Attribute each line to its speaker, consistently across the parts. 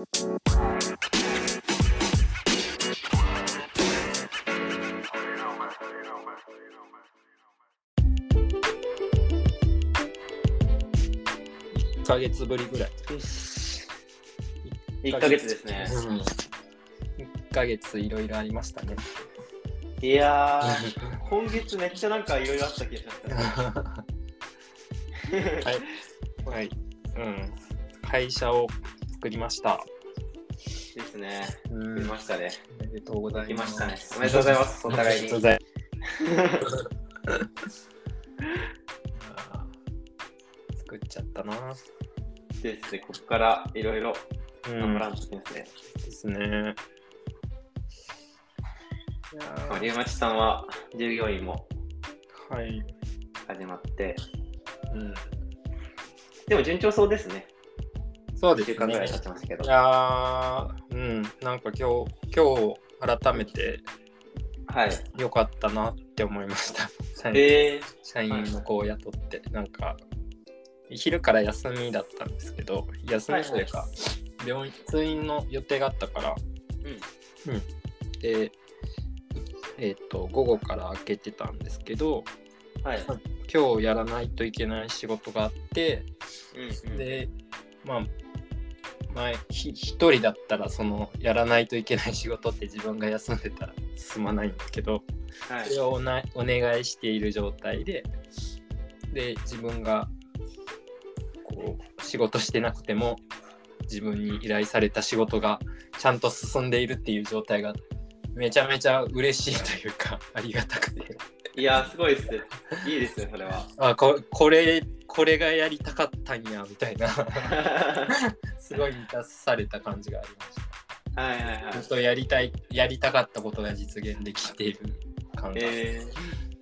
Speaker 1: 1ヶ月ぶりぐらい。
Speaker 2: 1ヶ月ですね。
Speaker 1: うん、1ヶ月いろいろありましたね。
Speaker 2: いやー、今月めっちゃなんかいろいろあった気がしますね。
Speaker 1: はい。はい。うん。会社を作りました。
Speaker 2: ですね。
Speaker 1: うん
Speaker 2: 出ましたね。
Speaker 1: おめでとうござい
Speaker 2: 来
Speaker 1: ま。
Speaker 2: ますしたね。おめでとうございます。お互いに。
Speaker 1: ざいます 作っちゃったな。
Speaker 2: ですね、ここからいろいろ
Speaker 1: うん
Speaker 2: 頑張らんとですね。
Speaker 1: ですね。いや
Speaker 2: まあ、
Speaker 1: ー
Speaker 2: 龍町さんは従業員も
Speaker 1: はい。
Speaker 2: 始まって、
Speaker 1: うん。
Speaker 2: でも順調そうですね。1
Speaker 1: そうですね
Speaker 2: 週間ぐらい。経ちましたけど
Speaker 1: い。やーうん、なんか今日、今日改めて
Speaker 2: はい。
Speaker 1: 良かったなって思いました。社員
Speaker 2: え
Speaker 1: 社員の子を雇って、なんか、昼から休みだったんですけど、休みというか、病院、通院の予定があったから、
Speaker 2: ー、うん。
Speaker 1: で、えっ、と、午後から開けてたんですけど、
Speaker 2: はい。
Speaker 1: 今日やらないといけない仕事があって、
Speaker 2: うんうん、
Speaker 1: で、まあ、前ひ一人だったらそのやらないといけない仕事って自分が休んでたら進まないんだけど
Speaker 2: はい
Speaker 1: それをおなお願いしている状態でで自分がこう仕事してなくても自分に依頼された仕事がちゃんと進んでいるっていう状態がめちゃめちゃ嬉しいというかありがたくて
Speaker 2: いやー、すごいですね。いいですね、それは。
Speaker 1: あここれこれがやりたかったんやみたいな すごい満たされた感じがありました。
Speaker 2: はいはいはい
Speaker 1: 本。当やりたいやりたかったことが実現できている感が、
Speaker 2: え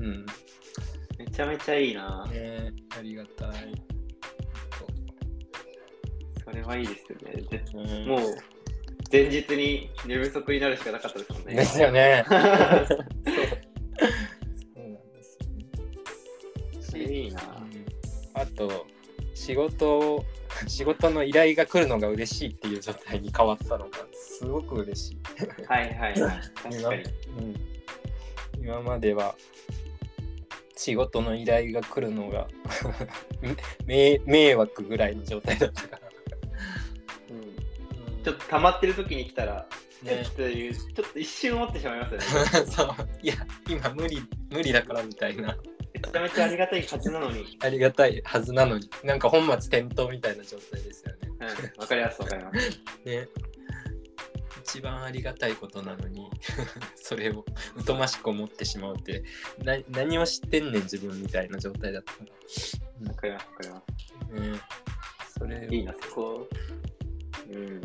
Speaker 1: うん
Speaker 2: ー、めちゃめちゃいいな。
Speaker 1: ねありがたい
Speaker 2: それはいいですよね。で
Speaker 1: そううん
Speaker 2: もう、前日に寝不足になるしかなかったですもんね。
Speaker 1: ですよね そう そうなんですよね、
Speaker 2: いいな。
Speaker 1: うんあと仕事仕事の依頼が来るのが嬉しいっていう状態に変わったのがすごく嬉しい、
Speaker 2: はいはいはい。確かに。
Speaker 1: うん、今までは仕事の依頼が来るのが 迷迷惑ぐらいの状態だったから、
Speaker 2: うん。ちょっと溜まってる時に来たら、
Speaker 1: ね。
Speaker 2: えっていう、ちょっと一瞬思ってしまいますよね。
Speaker 1: そう。いや今無理無理だからみたいな
Speaker 2: めちゃめちゃありがたいはずなのに。
Speaker 1: ありがたいはずなのになんか本末転倒みたいな状態ですよね
Speaker 2: うん、わかりますわかります。
Speaker 1: ね一番ありがたいことなのに それを疎ましく思ってしまうってな何を知ってんねん自分みたいな状態だったか
Speaker 2: わかりますわかりま
Speaker 1: ら、ね、それ。
Speaker 2: いいな、そこ。うん。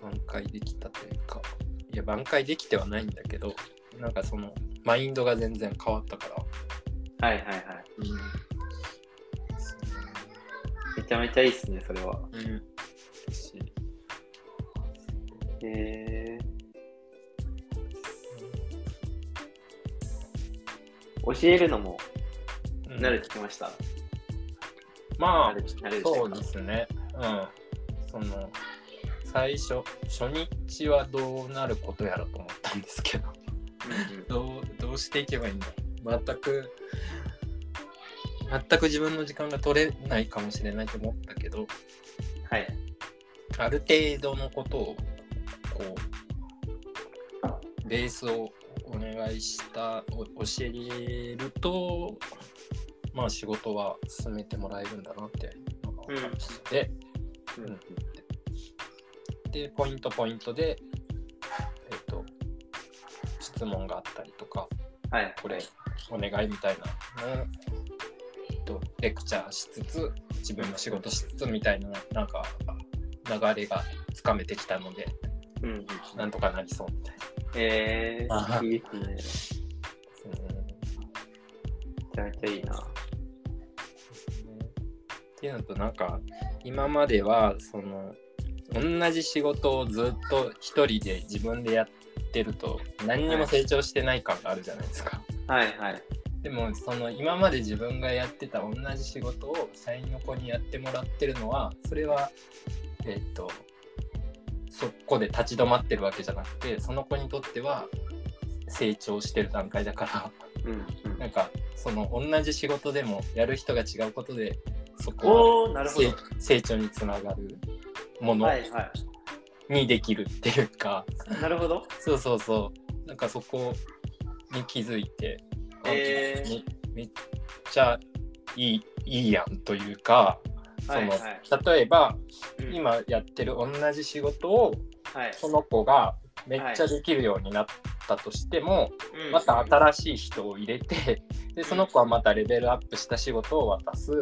Speaker 1: 挽回できたというかいや挽回できてはないんだけどなんかそのマインドが全然変わったから、
Speaker 2: はいはいはい。
Speaker 1: うん
Speaker 2: めちゃめちゃいいっすね、それは。
Speaker 1: うん、
Speaker 2: え教えるのも
Speaker 1: うん
Speaker 2: 慣れてきました？
Speaker 1: まあそうですね。うん。その、最初、初日はどうなることやらと思ったんですけど、どう、どうしていけばいいんだ全く、全く自分の時間が取れないかもしれないと思ったけど、
Speaker 2: はい。
Speaker 1: ある程度のことを、こう、ベースをお願いした、お教えると、まあ仕事は進めてもらえるんだなっていうのして、
Speaker 2: うん
Speaker 1: うんで、ポイントポイントで、えっ、と、質問があったりとか、
Speaker 2: はい。
Speaker 1: これお願いみたいなと、レクチャーしつつ、自分の仕事しつつみたいな、なんか、流れがつかめてきたので、
Speaker 2: うんうん。
Speaker 1: なんとかなりそうみたいな。
Speaker 2: え
Speaker 1: あ
Speaker 2: ー、いいですね。めちゃめちゃいいな。
Speaker 1: っていうのとなんか今まではその同じ仕事をずっと一人で自分でやってると何にも成長してない感があるじゃないですか。
Speaker 2: はいはい。
Speaker 1: でもその今まで自分がやってた同じ仕事を社員の子にやってもらってるのはそれはえっ、とそこで立ち止まってるわけじゃなくてその子にとっては成長してる段階だから
Speaker 2: うんうん
Speaker 1: なんかその同じ仕事でもやる人が違うことでそこは。成成長につながるものにできるっていうか、
Speaker 2: い。なるほど。
Speaker 1: そうそうそうなんかそこに気づいて、あ
Speaker 2: えー。
Speaker 1: めめっちゃいいいいやんというかその、
Speaker 2: はい。はい
Speaker 1: 例えば
Speaker 2: うん。
Speaker 1: 今やってる同じ仕事を
Speaker 2: はい。
Speaker 1: その子がめっちゃできるようになったとしても、
Speaker 2: うん。
Speaker 1: また新しい人を入れてでその子はまたレベルアップした仕事を渡す。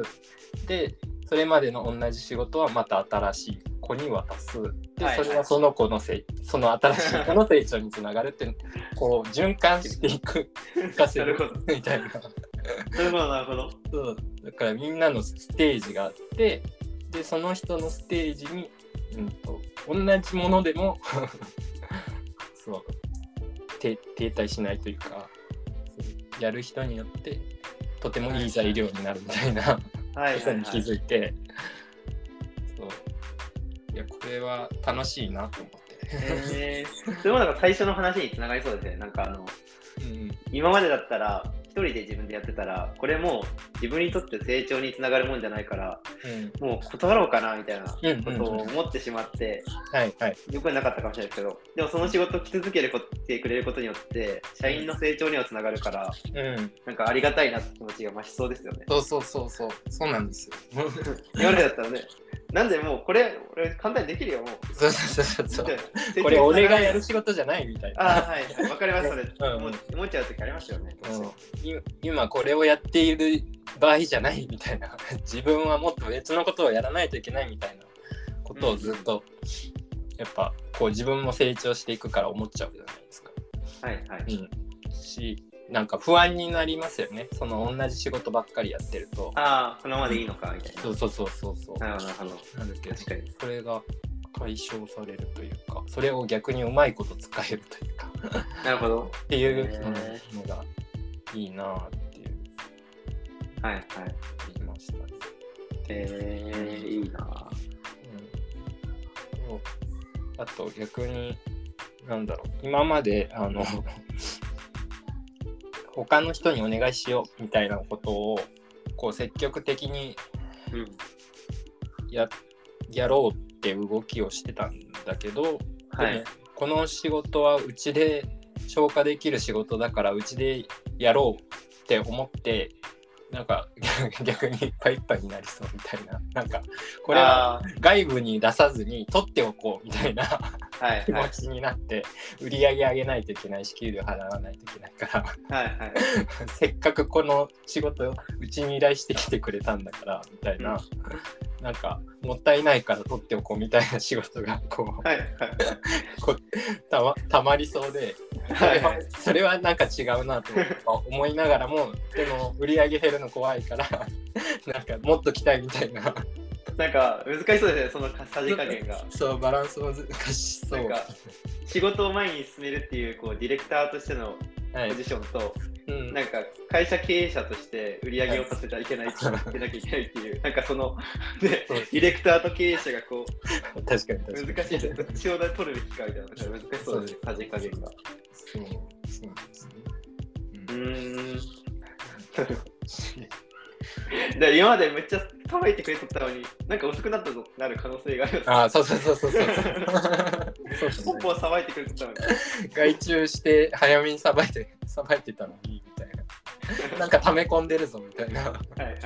Speaker 1: でそれまでの同じ仕事はまた新しい子に渡すで
Speaker 2: はいはい
Speaker 1: それはその子のせいその新しい子の成長につながるってこう循環していくかせる。みたいな
Speaker 2: なるほど、なるほど。
Speaker 1: そうだからみんなのステージがあってでその人のステージに、うん、と同じものでも そう停停滞しないというかやる人によってとてもいい材料になるみたいな
Speaker 2: はい
Speaker 1: ことに気
Speaker 2: はいはい。
Speaker 1: づいて、そういやこれは楽しいなと思って。
Speaker 2: えー、それもなんか最初の話につながりそうですね。なんかあの、
Speaker 1: うん
Speaker 2: 今までだったら、一人で自分でやってたら、これもう自分にとって成長につながるもんじゃないから、
Speaker 1: うん
Speaker 2: もう断ろうかなみたいなことを思ってしまって、
Speaker 1: はいはい
Speaker 2: よくはなかったかもしれないですけど、でもその仕事を来続けるてくれることによって、社員の成長にはつながるから、
Speaker 1: うん、
Speaker 2: なんかありがたいなって気持ちが増しそうですよね。
Speaker 1: そうそうそうそうそうなんですよ。
Speaker 2: 今までだったらね、なんでもうこれ、俺簡単にできるよ、もう。
Speaker 1: そうそうそうそうこれ俺がやる仕事じゃないみたいな。
Speaker 2: ああ、はい、はい、わかります、それ。
Speaker 1: うん
Speaker 2: 思っちゃう時ありますよね。
Speaker 1: うんい今これをやっている場合じゃないみたいな 自分はもっと別のことをやらないといけないみたいなことをずっと、やっぱこう自分も成長していくから思っちゃうじゃないですか。
Speaker 2: はいはい。
Speaker 1: うん、しなんか不安になりますよねその同じ仕事ばっかりやってると。
Speaker 2: ああ、このままでいいのかみたいな。
Speaker 1: そうそうそうそうそう。
Speaker 2: なるほど、なる
Speaker 1: けど
Speaker 2: 確かに。
Speaker 1: それが解消されるというかそれを逆にうまいこと使えるというか
Speaker 2: なるほど。
Speaker 1: っていうのがいいなあっていう
Speaker 2: はいはい。
Speaker 1: 言いましたね。
Speaker 2: えー、いいな
Speaker 1: うんそうあと逆になんだろう今まであの他の人にお願いしようみたいなことをこう積極的に
Speaker 2: うん。
Speaker 1: ややろうって動きをしてたんだけど、
Speaker 2: はい。
Speaker 1: この仕事はうちで消化できる仕事だからうちでやろうって思ってなんか 逆にいっぱいいっぱいになりそうみたいななんかこれは
Speaker 2: あ
Speaker 1: 外部に出さずに取っておこうみたいな気
Speaker 2: はい。
Speaker 1: 持ちになって売り上げ上げないといけないし給料払わないといけないから。
Speaker 2: はいはい。
Speaker 1: せっかくこの仕事をうちに依頼してきてくれたんだからみたいな、なんかもったいないから取っておこうみたいな仕事がこう
Speaker 2: はいはい。
Speaker 1: こうたまたまりそうでそれは
Speaker 2: はいはい。
Speaker 1: それはなんか違うなと思いながらもでも売り上げ減るの怖いからなんかもっと来たいみたいな
Speaker 2: なんか難しそうですね、そのさじ加減が。
Speaker 1: そうバランス難しそう。
Speaker 2: なんか仕事を前に進めるっていうこうディレクターとしての
Speaker 1: はい。
Speaker 2: ポジションと、
Speaker 1: うん。
Speaker 2: なんか会社経営者として売り上げを立ててはいけないって言ってなきゃいけないっていう、なんかその、で
Speaker 1: そう
Speaker 2: ディレクターと経営者がこう
Speaker 1: 確かに確かに。
Speaker 2: 難しいですね、どっちを取るべきかみたいな、難しそうですね、さじ加減が。
Speaker 1: そうそうですね、
Speaker 2: うーん。で今までめっちゃさばいてくれとったのに、なんか遅くなったとなる可能性があります。
Speaker 1: ああそうそうそうそうそう。そうですね。
Speaker 2: ポンポンさばいてくれとったのに。
Speaker 1: 外注して早めにさばいて さばいてたのにみたいな。なんか溜め込んでるぞみたいな。
Speaker 2: はいはい。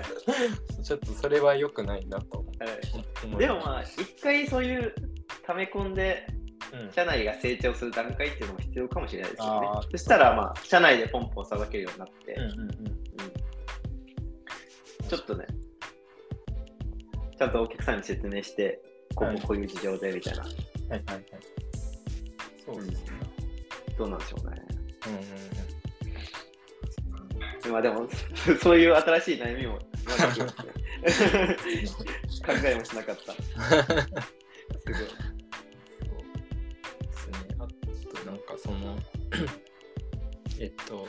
Speaker 1: ちょっとそれは良くないなと思
Speaker 2: はい、
Speaker 1: う
Speaker 2: でもまあ、一回そういう溜め込んで、
Speaker 1: うん。
Speaker 2: 社内が成長する段階っていうのも必要かもしれないですよね。そしたらまあ、社内でポンポンさばけるようになって、
Speaker 1: うんうんうん
Speaker 2: うんちょっとね、ちゃんとお客さんに説明して、こ
Speaker 1: はい
Speaker 2: ここういう事情でみたいな、
Speaker 1: はいはいはいそうですね
Speaker 2: どうなんでしょうね。
Speaker 1: うんうん
Speaker 2: まあでも、そういう新しい悩みも 考えもしなかった。すごい。
Speaker 1: そうですね。あとなんかそのえっと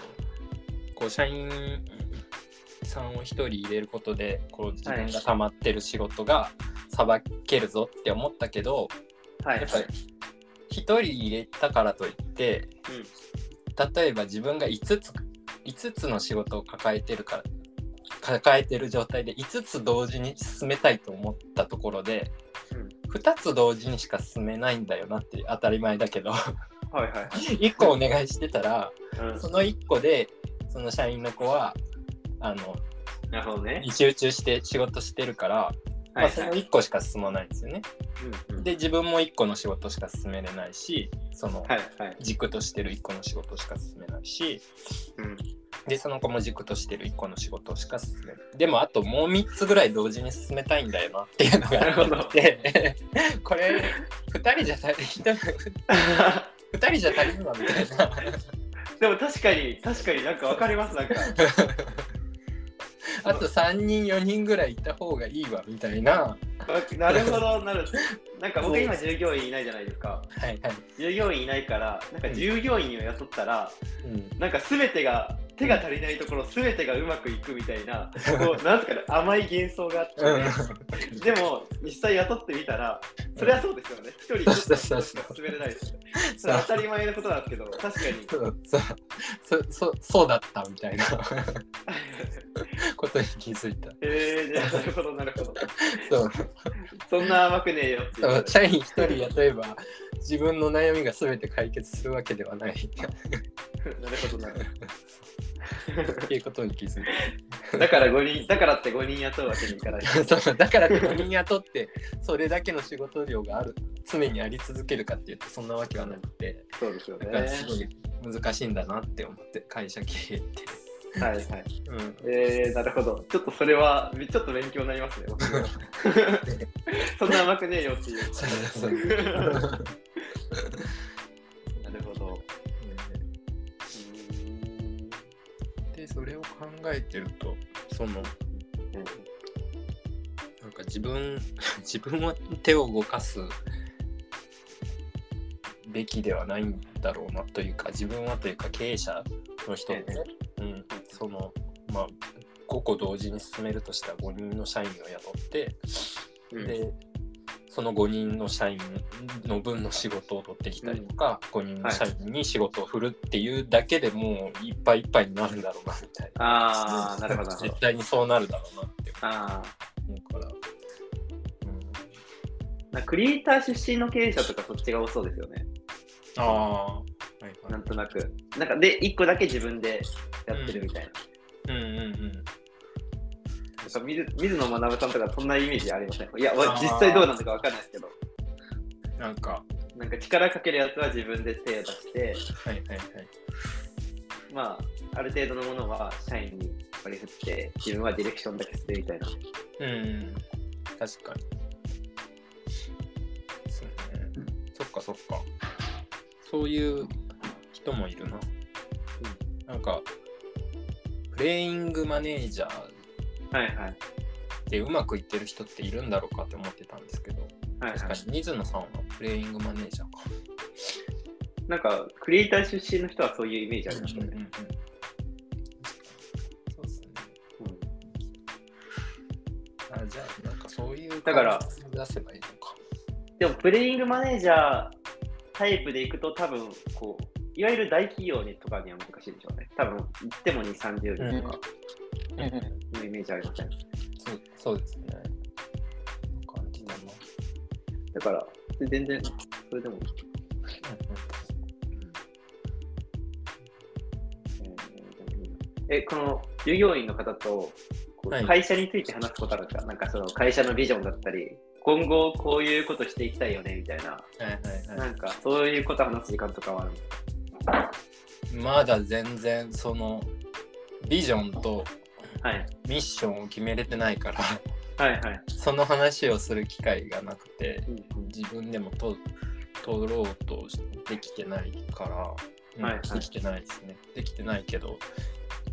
Speaker 1: こう社員さんを一人入れることでこう自分が溜まってる仕事がさばけるぞって思ったけど、
Speaker 2: はい。
Speaker 1: やっぱり1人入れたからといって例えば自分が5つ5つの仕事を抱えてるから抱えてる状態で5つ同時に進めたいと思ったところで2つ同時にしか進めないんだよなって当たり前だけど
Speaker 2: はいはいはい。
Speaker 1: 1個お願いしてたら
Speaker 2: うん
Speaker 1: その1個でその社員の子はあの
Speaker 2: なるほどね。
Speaker 1: に集中して仕事してるから、まあ、その1個しか進まないんですよね。
Speaker 2: うんうん
Speaker 1: で自分も1個の仕事しか進めれないしその
Speaker 2: はいはい。
Speaker 1: 軸としてる1個の仕事しか進めないし
Speaker 2: うん
Speaker 1: でその子も軸としてる1個の仕事しか進めないでもあともう3つぐらい同時に進めたいんだよなっていうのがあって これ2人じゃ足り1人2人じゃ足りんわ みたいな
Speaker 2: でも確かに、確かになんかわかります、なんか。
Speaker 1: あと3人4人ぐらいいた方がいいわみたいな
Speaker 2: なるほど、なる。なんか僕今従業員いないじゃないですか。
Speaker 1: はいはい、
Speaker 2: 従業員いないから、なんか従業員を雇ったら、
Speaker 1: うん、
Speaker 2: なんか全てが、手が足りないところ全てがうまくいくみたいな、こう、なんすかね、甘い幻想があって、でも実際雇ってみたら、それはそうですよね。一人一つしか進めれないです。それは当たり前のことなんですけど、確かに。
Speaker 1: そうそうそうだったみたいなことに気づいた
Speaker 2: えー、じゃあなるほど、なるほど。
Speaker 1: そう
Speaker 2: そんな甘くねえよ。
Speaker 1: 社員一人雇えば自分の悩みが全て解決するわけではない
Speaker 2: なるほど、なる
Speaker 1: っていうことに気づい
Speaker 2: ほど。だから5人、だからって5人雇うわけにいかない。
Speaker 1: た そうだからって5人雇ってそれだけの仕事量がある常にあり続けるかっていうとそんなわけはなくて
Speaker 2: そうですよね。
Speaker 1: だからすごい難しいんだなって思って会社経営って、
Speaker 2: はいはい。
Speaker 1: うん、
Speaker 2: えー、なるほど。ちょっとそれは、ちょっと勉強になりますね。僕も そんな甘くねえよっていう。
Speaker 1: それを考えてるとそのなんか自分 自分は手を動かすべきではないんだろうなというか自分はというか経営者の人って、うん、そのまあ5個同時に進めるとしたら5人の社員を雇って、
Speaker 2: うん。
Speaker 1: でその5人の社員の分の仕事を取ってきたりとか、5人の社員に仕事を振るっていうだけでもういっぱいいっぱいになるんだろうなみたいな。
Speaker 2: ああ、なるほど。
Speaker 1: 絶対にそうなるだろうなって
Speaker 2: あ
Speaker 1: 思うから。
Speaker 2: あ、なんかクリエイター出身の経営者とかそっちが多そうですよね。
Speaker 1: ああ、はいはい。
Speaker 2: なんとなく。なんかで、1個だけ自分でやってるみたいな。
Speaker 1: うんうんうん。
Speaker 2: なんか水水野学さんとかそんなイメージありません？いや、実際どうなのかわかんないですけど。
Speaker 1: なんか、
Speaker 2: なんか力かけるやつは自分で手を出して、
Speaker 1: はいはいはい。
Speaker 2: まあ、ある程度のものは社員に割り振って、自分はディレクションだけするみたいな。
Speaker 1: うんうん、確かに。そうね。そっかそっか。そういう人もいるな。なんか、プレイングマネージャー
Speaker 2: はいはい。
Speaker 1: でうまくいってる人っているんだろうかって思ってたんですけど、
Speaker 2: はいはい、
Speaker 1: 確かに水野さんはプレイングマネージャーか。
Speaker 2: なんか、クリエイター出身の人はそういうイメージありましたね。
Speaker 1: うんうんうんそうですね。あじゃあ、なんかそういう
Speaker 2: だから
Speaker 1: 出せばいいのか。
Speaker 2: でも、プレイングマネージャータイプでいくと、多分こう、いわゆる大企業にとかには難しいでしょうね。多分、行っても2、30人とかのイメージありません？
Speaker 1: そうそうですね。感じだな。
Speaker 2: だから、全然、それでも、え、この従業員の方と会社について話すことあるんですか、なんかその会社のビジョンだったり、今後こういうことしていきたいよねみたいな、
Speaker 1: はいはいは
Speaker 2: なんかそういうこと話す時間とかはあるんですか？
Speaker 1: い。まだ全然そのビジョンと
Speaker 2: はい。
Speaker 1: ミッションを決めれてないから、
Speaker 2: はいはい。
Speaker 1: その話をする機会がなくて、
Speaker 2: うん
Speaker 1: 自分でもと取ろうとできてないから、うん
Speaker 2: はいはい
Speaker 1: できてないですね。できてないけど、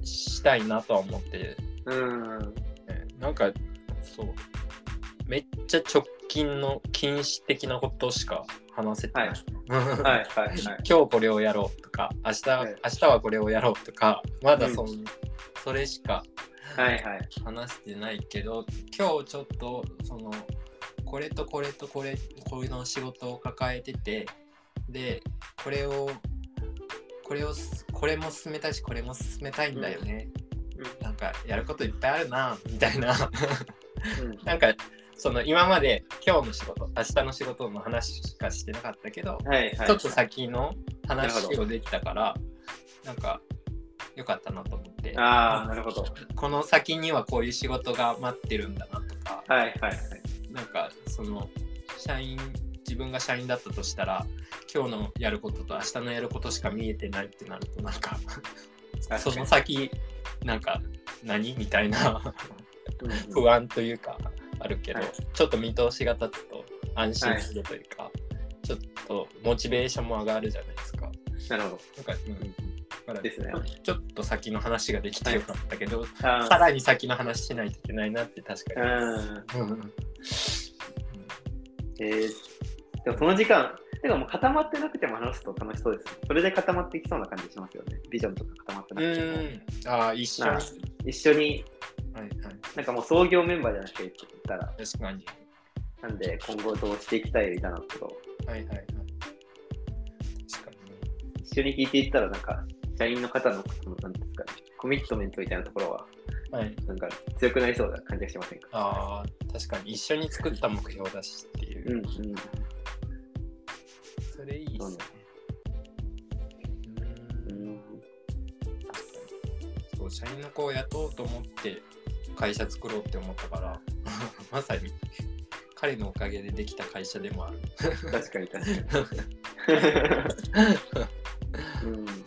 Speaker 1: したいなとは思って、
Speaker 2: うん。
Speaker 1: ねなんかそう、めっちゃ直近の禁止的なことしか話せてない。
Speaker 2: はいはいはい。
Speaker 1: 今日これをやろうとか、明日、
Speaker 2: はい
Speaker 1: 明日はこれをやろうとか、まだそ,、ん、それしか
Speaker 2: はいはい。
Speaker 1: 話してないけど、今日ちょっとその、これとこれとこれ、こういうの仕事を抱えてて、でこれをこれをすこれも進めたいしこれも進めたいんだよね、
Speaker 2: うん。
Speaker 1: なんかやることいっぱいあるなみたいな。
Speaker 2: うん。
Speaker 1: なんかその今まで今日の仕事明日の仕事の話しかしてなかったけど、
Speaker 2: はいはい。
Speaker 1: ちょっと先の話をできたからなんか良かったなと思って
Speaker 2: ああ、なるほど。
Speaker 1: この先にはこういう仕事が待ってるんだなとか
Speaker 2: はいはいはい。
Speaker 1: なんかその社員自分が社員だったとしたら今日のやることと明日のやることしか見えてないってなるとなんかその先なんか何みたいな
Speaker 2: うん
Speaker 1: 不安というかあるけど、
Speaker 2: はい
Speaker 1: ちょっと見通しが立つと安心するというか、ちょっとモチベーションも上がるじゃないですか。
Speaker 2: なるほど。
Speaker 1: なんか、うん、だから
Speaker 2: ですね
Speaker 1: ちょっと先の話ができてよかったけど、
Speaker 2: あ
Speaker 1: さらに先の話しないといけないなって確かに。
Speaker 2: ーうん。
Speaker 1: うん
Speaker 2: えー、でもその時間、てかもう固まってなくても話すと楽しそうです。それで固まっていきそうな感じしますよね。ビジョンとか固まってなくても。
Speaker 1: うん、ああ、一緒に。
Speaker 2: 一緒に、
Speaker 1: はい。
Speaker 2: なんかもう創業メンバーじゃなくて言ったら、
Speaker 1: 確かに。
Speaker 2: なんで今後どうしていきたいみたいなことを
Speaker 1: はいはいはい。確かにね。
Speaker 2: 一緒に聞いていったら、なんか、社員の方の、そのなんですかね、コミットメントみたいなところは、
Speaker 1: はい。
Speaker 2: なんか強くなりそうな感じがしませんか？
Speaker 1: ああ、確かに一緒に作った目標だしっていう。
Speaker 2: うんうん。
Speaker 1: それいいっすね。う
Speaker 2: うんん
Speaker 1: そう、社員の子を雇おうと思って会社作ろうって思ったから、まさに彼のおかげでできた会社でもある。
Speaker 2: 確かに確かに。うん。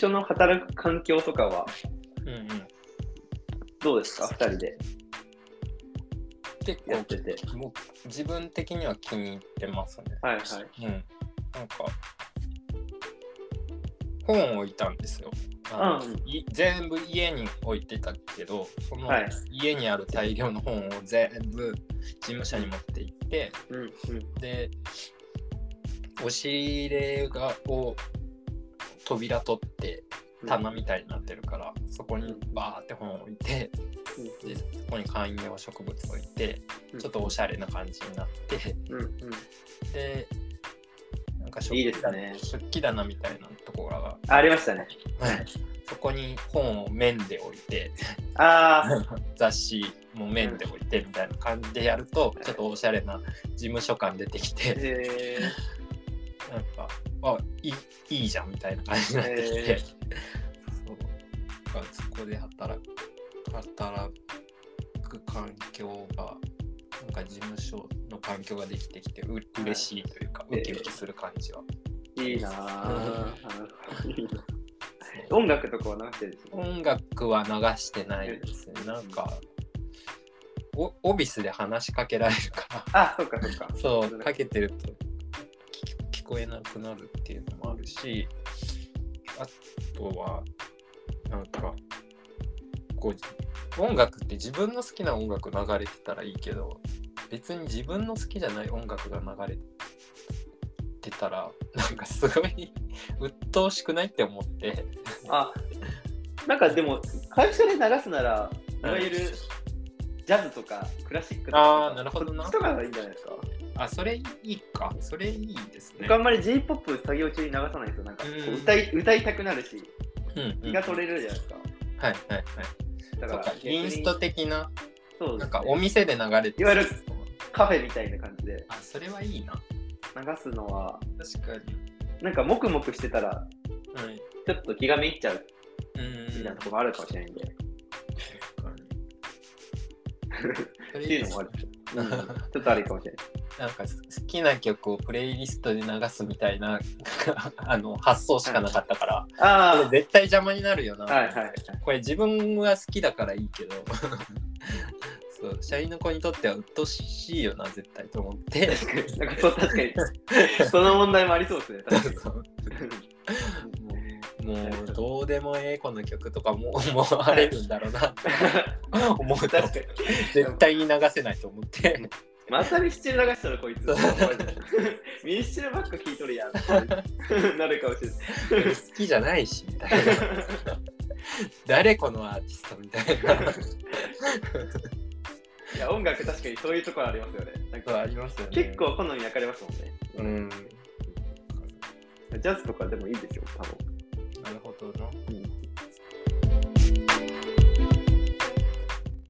Speaker 2: 事務所の働く環境とかは
Speaker 1: うんうん。
Speaker 2: どうですか、二人で
Speaker 1: 結構
Speaker 2: やってて。
Speaker 1: もう自分的には気に入ってますね。
Speaker 2: はいはい。
Speaker 1: うん。なんか、本を置いたんですよ。あの
Speaker 2: うん
Speaker 1: い全部家に置いてたけど、その
Speaker 2: はい
Speaker 1: 家にある大量の本を全部事務所に持って行って、
Speaker 2: うんうん。
Speaker 1: で、押し入れがを扉取って棚みたいになってるから、そこにバーって本を置いて、でそこに観葉植物置いて、ちょっとおしゃれな感じになって、
Speaker 2: うんうん。
Speaker 1: で、なんか食
Speaker 2: いいですね。
Speaker 1: 食器棚みたいなところが、
Speaker 2: あありましたね。
Speaker 1: そこに本を面で置いて、
Speaker 2: あ
Speaker 1: 雑誌も面で置いてみたいな感じでやると、ちょっとおしゃれな事務所感出てき
Speaker 2: ー、
Speaker 1: て、
Speaker 2: え
Speaker 1: なんか、あいいいいじゃんみたいな感じになってきて、
Speaker 2: へー
Speaker 1: そうそこで働く働く環境が、なんか事務所の環境ができてきて、う嬉しいというか、ウキウキする感じは。
Speaker 2: ー、いいなぁ。音楽とかはなくてですね。
Speaker 1: 音楽は流してないですね。なんか、おオビスで話しかけられるか
Speaker 2: あ、そっかそっか
Speaker 1: ら、。そう、かけてるとこえなくなるっていうのもあるし、あとは、なんか、こう、音楽って自分の好きな音楽流れてたらいいけど、別に自分の好きじゃない音楽が流れてたら、なんかすごい 鬱陶しくないって思って、
Speaker 2: あ、なんかでも、会社で流すなら、いわゆるジャズとかクラシックとか、
Speaker 1: あーなるほどな。
Speaker 2: そっちとかがいいんじゃないですか。
Speaker 1: あ、それいいか。それいいですね
Speaker 2: 僕。あんまり J-POP 作業中に流さないんですよ。なんか歌い歌いたくなるし、
Speaker 1: うんうん
Speaker 2: 気が取れるじゃないですか。
Speaker 1: はいはいはい。
Speaker 2: だ
Speaker 1: そうか、
Speaker 2: 逆に
Speaker 1: インスト的な、
Speaker 2: そうですね
Speaker 1: なんかお店で流れて
Speaker 2: いわゆるカフェみたいな感じで
Speaker 1: あ、それはいいな。
Speaker 2: 流すのは、
Speaker 1: 確かに。
Speaker 2: なんか黙々してたら、
Speaker 1: はい。
Speaker 2: ちょっと気がめいっちゃう
Speaker 1: うん。
Speaker 2: みたいなところもあるかもしれないんで。
Speaker 1: 確かに そ
Speaker 2: って
Speaker 1: れいいうです
Speaker 2: いのもある。うん、ちょっとあるかもしれない。
Speaker 1: なんか好きな曲をプレイリストで流すみたいな あの発想しかなかったから、
Speaker 2: あ
Speaker 1: これ絶対邪魔になるよな。
Speaker 2: あ、はいはい。
Speaker 1: これ自分は好きだからいいけど、そう社員の子にとっては鬱陶しいよな、絶対と思って。
Speaker 2: 確かに、なんかそう確かに。その問題もありそうですね。確かに
Speaker 1: そうもうどうでもええこの曲とかも思われるんだろうなって思うと
Speaker 2: 確かに。
Speaker 1: 絶対に流せないと思って
Speaker 2: またミスチル流したらこいつ。ミスチルばっか聞いとるやん。なるかもしれない。
Speaker 1: 好きじゃないしみたいな誰このアーティストみたいな
Speaker 2: いや、音楽確かにそういうところありますよね。なんか
Speaker 1: ありますよね
Speaker 2: 結構好み分かれますもんね。
Speaker 1: うん
Speaker 2: ジャズとかでもいいですよ、多分。